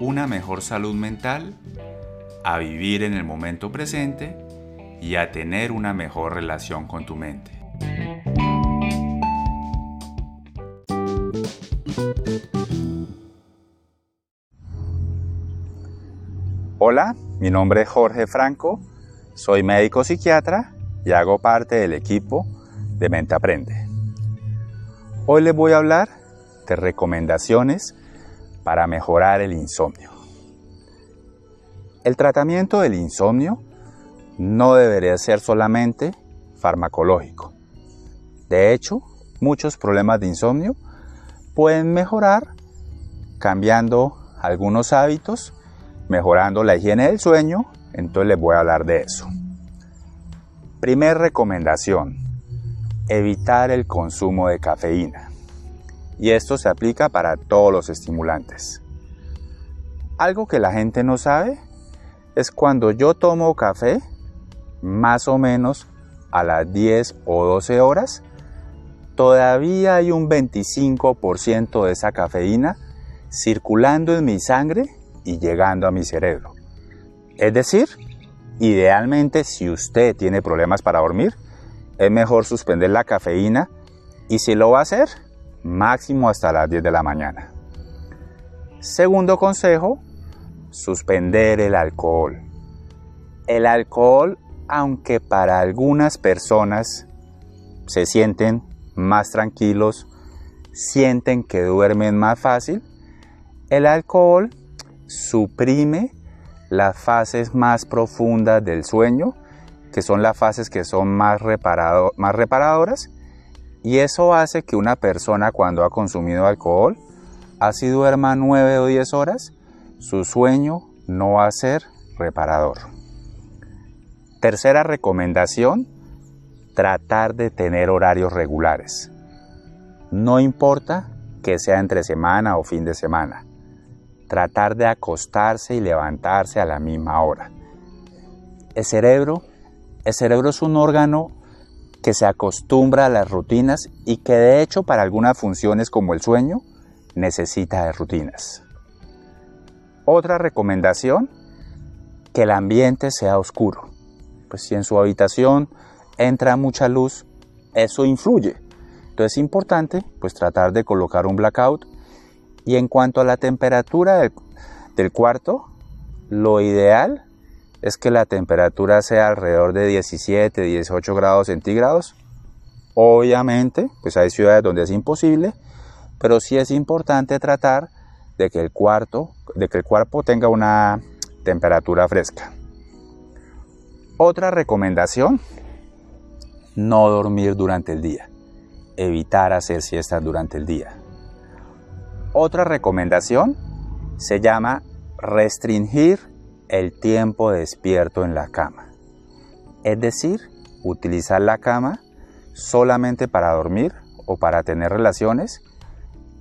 una mejor salud mental, a vivir en el momento presente y a tener una mejor relación con tu mente. Hola, mi nombre es Jorge Franco, soy médico psiquiatra y hago parte del equipo de Mente Aprende. Hoy les voy a hablar de recomendaciones para mejorar el insomnio. El tratamiento del insomnio no debería ser solamente farmacológico. De hecho, muchos problemas de insomnio pueden mejorar cambiando algunos hábitos, mejorando la higiene del sueño, entonces les voy a hablar de eso. Primer recomendación, evitar el consumo de cafeína. Y esto se aplica para todos los estimulantes. Algo que la gente no sabe es cuando yo tomo café, más o menos a las 10 o 12 horas, todavía hay un 25% de esa cafeína circulando en mi sangre y llegando a mi cerebro. Es decir, idealmente si usted tiene problemas para dormir, es mejor suspender la cafeína y si lo va a hacer, máximo hasta las 10 de la mañana. Segundo consejo, suspender el alcohol. El alcohol, aunque para algunas personas se sienten más tranquilos, sienten que duermen más fácil, el alcohol suprime las fases más profundas del sueño, que son las fases que son más, reparado, más reparadoras y eso hace que una persona cuando ha consumido alcohol, así duerma 9 o 10 horas, su sueño no va a ser reparador. Tercera recomendación, tratar de tener horarios regulares. No importa que sea entre semana o fin de semana. Tratar de acostarse y levantarse a la misma hora. El cerebro, el cerebro es un órgano que se acostumbra a las rutinas y que de hecho para algunas funciones como el sueño necesita de rutinas. Otra recomendación, que el ambiente sea oscuro. Pues si en su habitación entra mucha luz, eso influye. Entonces es importante pues tratar de colocar un blackout y en cuanto a la temperatura del, del cuarto, lo ideal es que la temperatura sea alrededor de 17, 18 grados centígrados. Obviamente, pues hay ciudades donde es imposible, pero sí es importante tratar de que el cuarto, de que el cuerpo tenga una temperatura fresca. Otra recomendación, no dormir durante el día. Evitar hacer siestas durante el día. Otra recomendación se llama restringir el tiempo despierto en la cama. Es decir, utilizar la cama solamente para dormir o para tener relaciones,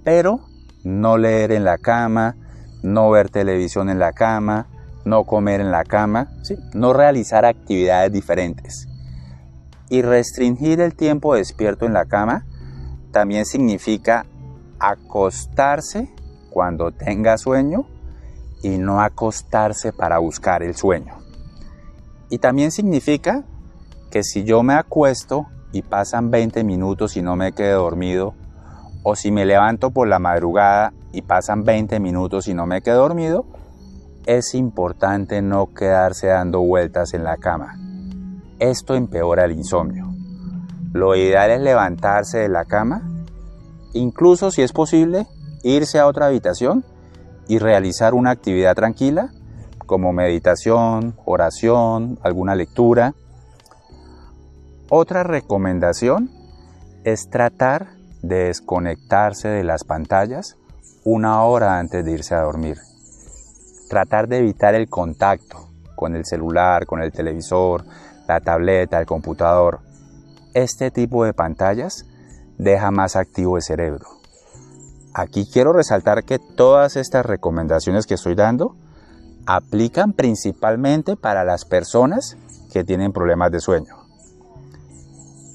pero no leer en la cama, no ver televisión en la cama, no comer en la cama, no realizar actividades diferentes. Y restringir el tiempo despierto en la cama también significa acostarse cuando tenga sueño y no acostarse para buscar el sueño. Y también significa que si yo me acuesto y pasan 20 minutos y no me quedo dormido, o si me levanto por la madrugada y pasan 20 minutos y no me quedo dormido, es importante no quedarse dando vueltas en la cama. Esto empeora el insomnio. Lo ideal es levantarse de la cama, incluso si es posible, irse a otra habitación y realizar una actividad tranquila como meditación, oración, alguna lectura. Otra recomendación es tratar de desconectarse de las pantallas una hora antes de irse a dormir. tratar de evitar el contacto con el celular, con el televisor, la tableta, el computador. Este tipo de pantallas deja más activo el cerebro. Aquí quiero resaltar que todas estas recomendaciones que estoy dando aplican principalmente para las personas que tienen problemas de sueño.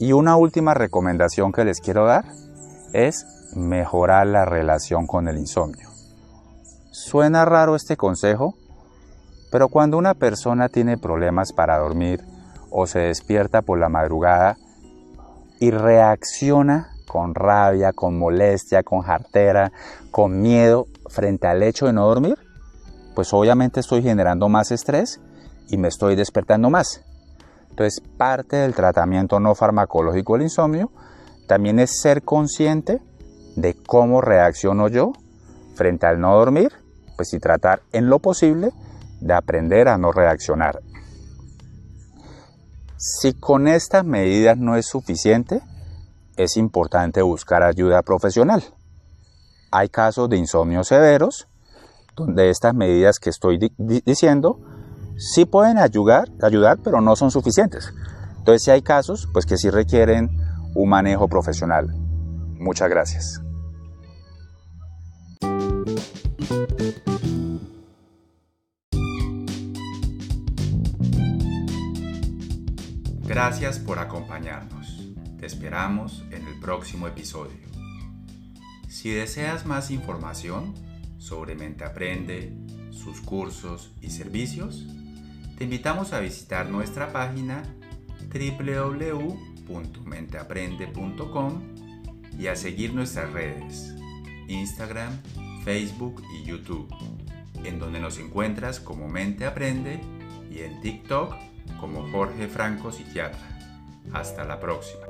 Y una última recomendación que les quiero dar es mejorar la relación con el insomnio. Suena raro este consejo, pero cuando una persona tiene problemas para dormir o se despierta por la madrugada y reacciona con rabia, con molestia, con jartera, con miedo frente al hecho de no dormir, pues obviamente estoy generando más estrés y me estoy despertando más. Entonces, parte del tratamiento no farmacológico del insomnio también es ser consciente de cómo reacciono yo frente al no dormir, pues y tratar en lo posible de aprender a no reaccionar. Si con estas medidas no es suficiente, es importante buscar ayuda profesional. Hay casos de insomnio severos donde estas medidas que estoy diciendo sí pueden ayudar, ayudar, pero no son suficientes. Entonces, si hay casos, pues que sí requieren un manejo profesional. Muchas gracias. Gracias por acompañarnos. Te esperamos en el próximo episodio. Si deseas más información sobre Mente Aprende, sus cursos y servicios, te invitamos a visitar nuestra página www.menteaprende.com y a seguir nuestras redes, Instagram, Facebook y YouTube, en donde nos encuentras como Mente Aprende y en TikTok como Jorge Franco Psiquiatra. Hasta la próxima.